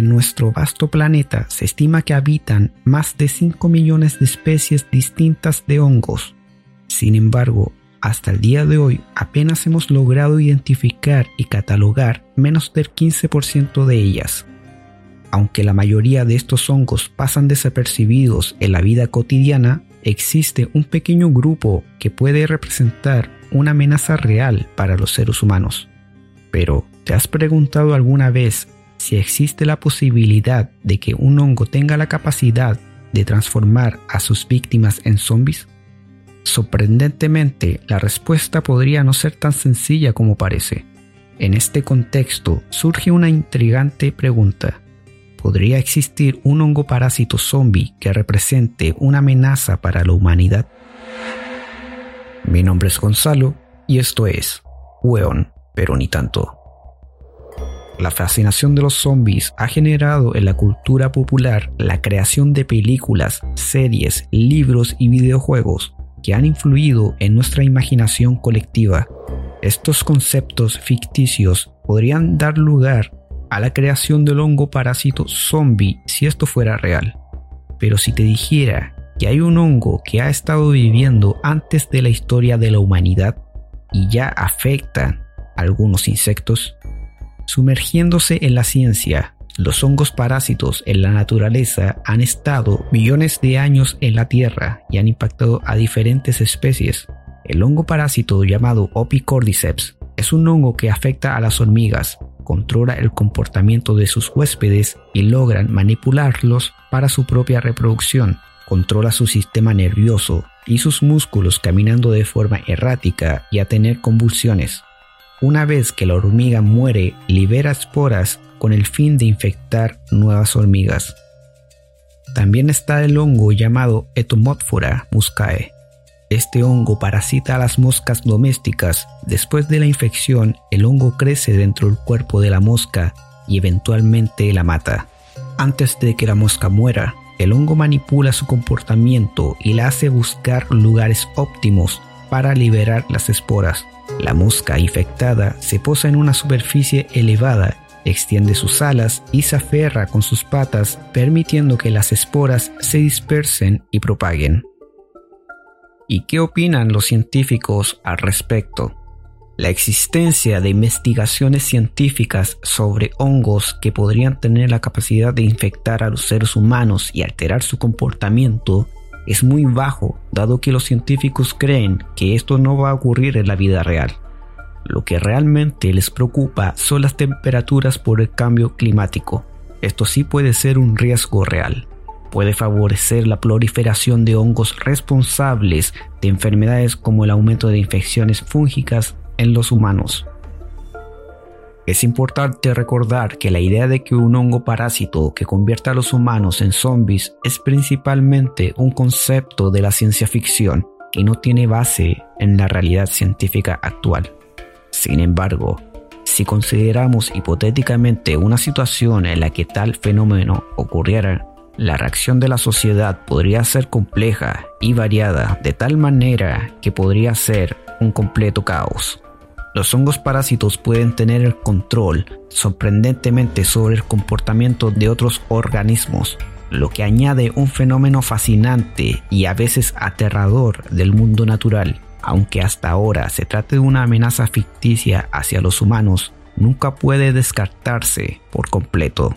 en nuestro vasto planeta se estima que habitan más de 5 millones de especies distintas de hongos. Sin embargo, hasta el día de hoy apenas hemos logrado identificar y catalogar menos del 15% de ellas. Aunque la mayoría de estos hongos pasan desapercibidos en la vida cotidiana, existe un pequeño grupo que puede representar una amenaza real para los seres humanos. Pero, ¿te has preguntado alguna vez si existe la posibilidad de que un hongo tenga la capacidad de transformar a sus víctimas en zombies? Sorprendentemente, la respuesta podría no ser tan sencilla como parece. En este contexto surge una intrigante pregunta. ¿Podría existir un hongo parásito zombie que represente una amenaza para la humanidad? Mi nombre es Gonzalo y esto es Weon, pero ni tanto. La fascinación de los zombies ha generado en la cultura popular la creación de películas, series, libros y videojuegos que han influido en nuestra imaginación colectiva. Estos conceptos ficticios podrían dar lugar a la creación del hongo parásito zombie si esto fuera real. Pero si te dijera que hay un hongo que ha estado viviendo antes de la historia de la humanidad y ya afecta a algunos insectos, sumergiéndose en la ciencia, los hongos parásitos en la naturaleza han estado millones de años en la Tierra y han impactado a diferentes especies. El hongo parásito llamado Opicordyceps es un hongo que afecta a las hormigas, controla el comportamiento de sus huéspedes y logran manipularlos para su propia reproducción. Controla su sistema nervioso y sus músculos caminando de forma errática y a tener convulsiones. Una vez que la hormiga muere, libera esporas con el fin de infectar nuevas hormigas. También está el hongo llamado Etomófora muscae. Este hongo parasita a las moscas domésticas. Después de la infección, el hongo crece dentro del cuerpo de la mosca y eventualmente la mata. Antes de que la mosca muera, el hongo manipula su comportamiento y la hace buscar lugares óptimos para liberar las esporas. La mosca infectada se posa en una superficie elevada, extiende sus alas y se aferra con sus patas, permitiendo que las esporas se dispersen y propaguen. ¿Y qué opinan los científicos al respecto? La existencia de investigaciones científicas sobre hongos que podrían tener la capacidad de infectar a los seres humanos y alterar su comportamiento es muy bajo, dado que los científicos creen que esto no va a ocurrir en la vida real. Lo que realmente les preocupa son las temperaturas por el cambio climático. Esto sí puede ser un riesgo real. Puede favorecer la proliferación de hongos responsables de enfermedades como el aumento de infecciones fúngicas en los humanos. Es importante recordar que la idea de que un hongo parásito que convierta a los humanos en zombies es principalmente un concepto de la ciencia ficción y no tiene base en la realidad científica actual. Sin embargo, si consideramos hipotéticamente una situación en la que tal fenómeno ocurriera, la reacción de la sociedad podría ser compleja y variada de tal manera que podría ser un completo caos. Los hongos parásitos pueden tener el control sorprendentemente sobre el comportamiento de otros organismos, lo que añade un fenómeno fascinante y a veces aterrador del mundo natural. Aunque hasta ahora se trate de una amenaza ficticia hacia los humanos, nunca puede descartarse por completo.